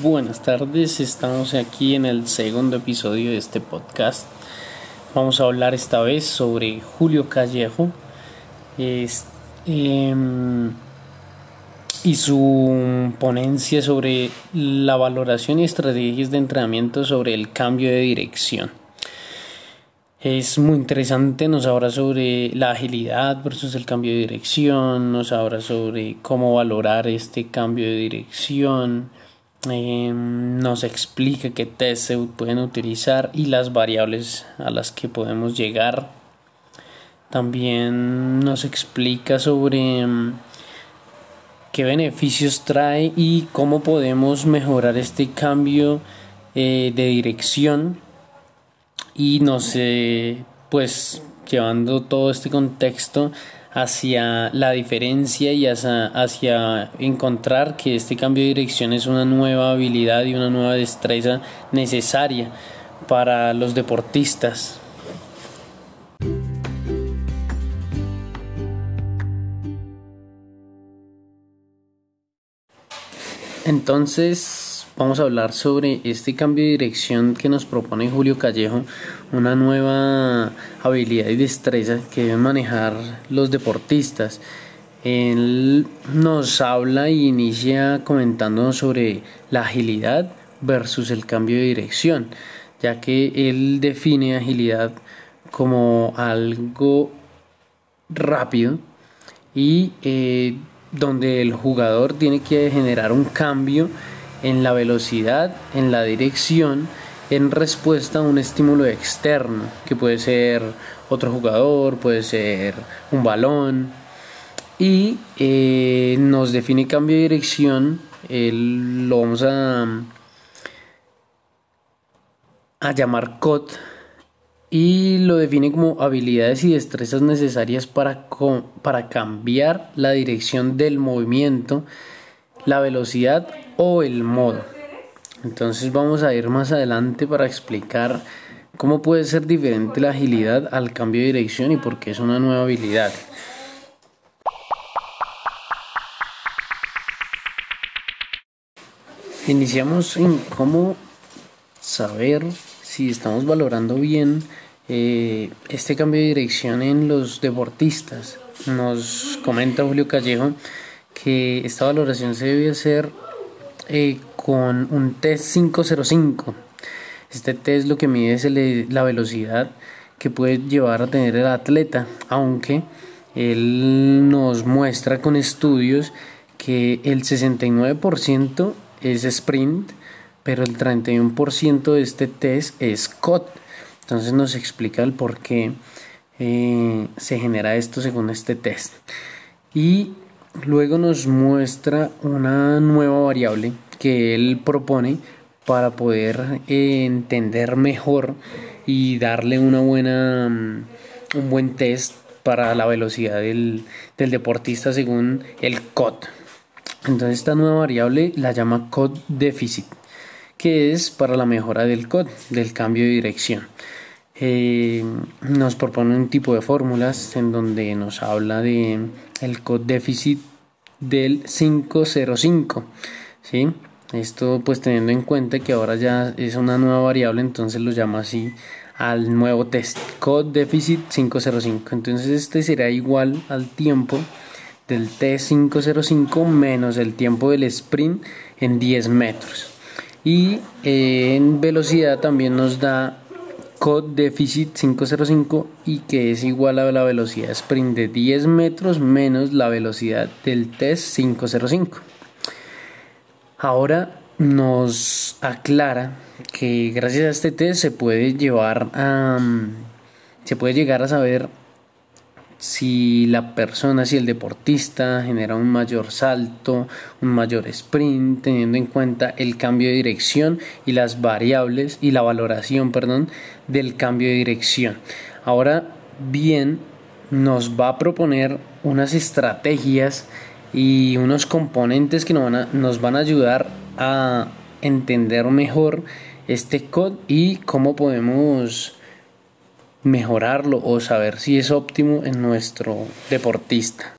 Buenas tardes, estamos aquí en el segundo episodio de este podcast. Vamos a hablar esta vez sobre Julio Callejo em, y su ponencia sobre la valoración y estrategias de entrenamiento sobre el cambio de dirección. Es muy interesante, nos habla sobre la agilidad versus el cambio de dirección, nos habla sobre cómo valorar este cambio de dirección, Em, nos explica qué test se pueden utilizar y las variables a las que podemos llegar. También nos explica sobre em, qué beneficios trae y cómo podemos mejorar este cambio eh, de dirección y nos pues llevando todo este contexto hacia la diferencia y hacia, encontrar que este cambio de dirección es una nueva habilidad y una nueva destreza necesaria para los deportistas. Entonces, vamos a hablar sobre este cambio de dirección que nos propone Julio Callejo, una nueva habilidad y destreza que deben manejar los deportistas. Él nos habla y inicia comentándonos sobre la agilidad versus el cambio de dirección, ya que él define agilidad como algo rápido y eh, donde el jugador tiene que generar un cambio en la velocidad, en la dirección, en respuesta a un estímulo externo, que puede ser otro jugador, puede ser un balón, y eh, nos define cambio de dirección, lo vamos a, a llamar COD, y lo define como habilidades y destrezas necesarias para, para cambiar la dirección del movimiento la velocidad o el modo. Entonces vamos a ir más adelante para explicar cómo puede ser diferente la agilidad al cambio de dirección y por qué es una nueva habilidad. Iniciamos en cómo saber si estamos valorando bien eh, este cambio de dirección en los deportistas. Nos comenta Julio Callejo que esta valoración se debe hacer eh, con un test 505. Este test lo que mide es la velocidad que puede llevar a tener el atleta, aunque él nos muestra con estudios que el 69% es sprint, pero el 31% de este test es COT. Entonces nos explica el por qué eh, se genera esto según este test. Y Luego nos muestra una nueva variable que él propone para poder eh, entender mejor y darle una buena, mm, un buen test para la velocidad del, del deportista según el COD. Entonces esta nueva variable la llama COD déficit, que es para la mejora del COD, del cambio de dirección. Eh, nos propone un tipo de fórmulas en donde nos habla de el code déficit del 505 ¿sí? esto pues teniendo en cuenta que ahora ya es una nueva variable entonces lo llama así al nuevo test code déficit 505 entonces este será igual al tiempo del test 505 menos el tiempo del sprint en 10 metros y en velocidad también nos da code déficit 505 y que es igual a la velocidad sprint de 10 metros menos la velocidad del test 505. Ahora nos aclara que gracias a este test se puede llevar a se puede llegar a saber si la persona, si el deportista genera un mayor salto, un mayor sprint, teniendo en cuenta el cambio de dirección y las variables y la valoración, perdón, del cambio de dirección. Ahora bien, nos va a proponer unas estrategias y unos componentes que nos van a, nos van a ayudar a entender mejor este code y cómo podemos mejorarlo o saber si es óptimo en nuestro deportista.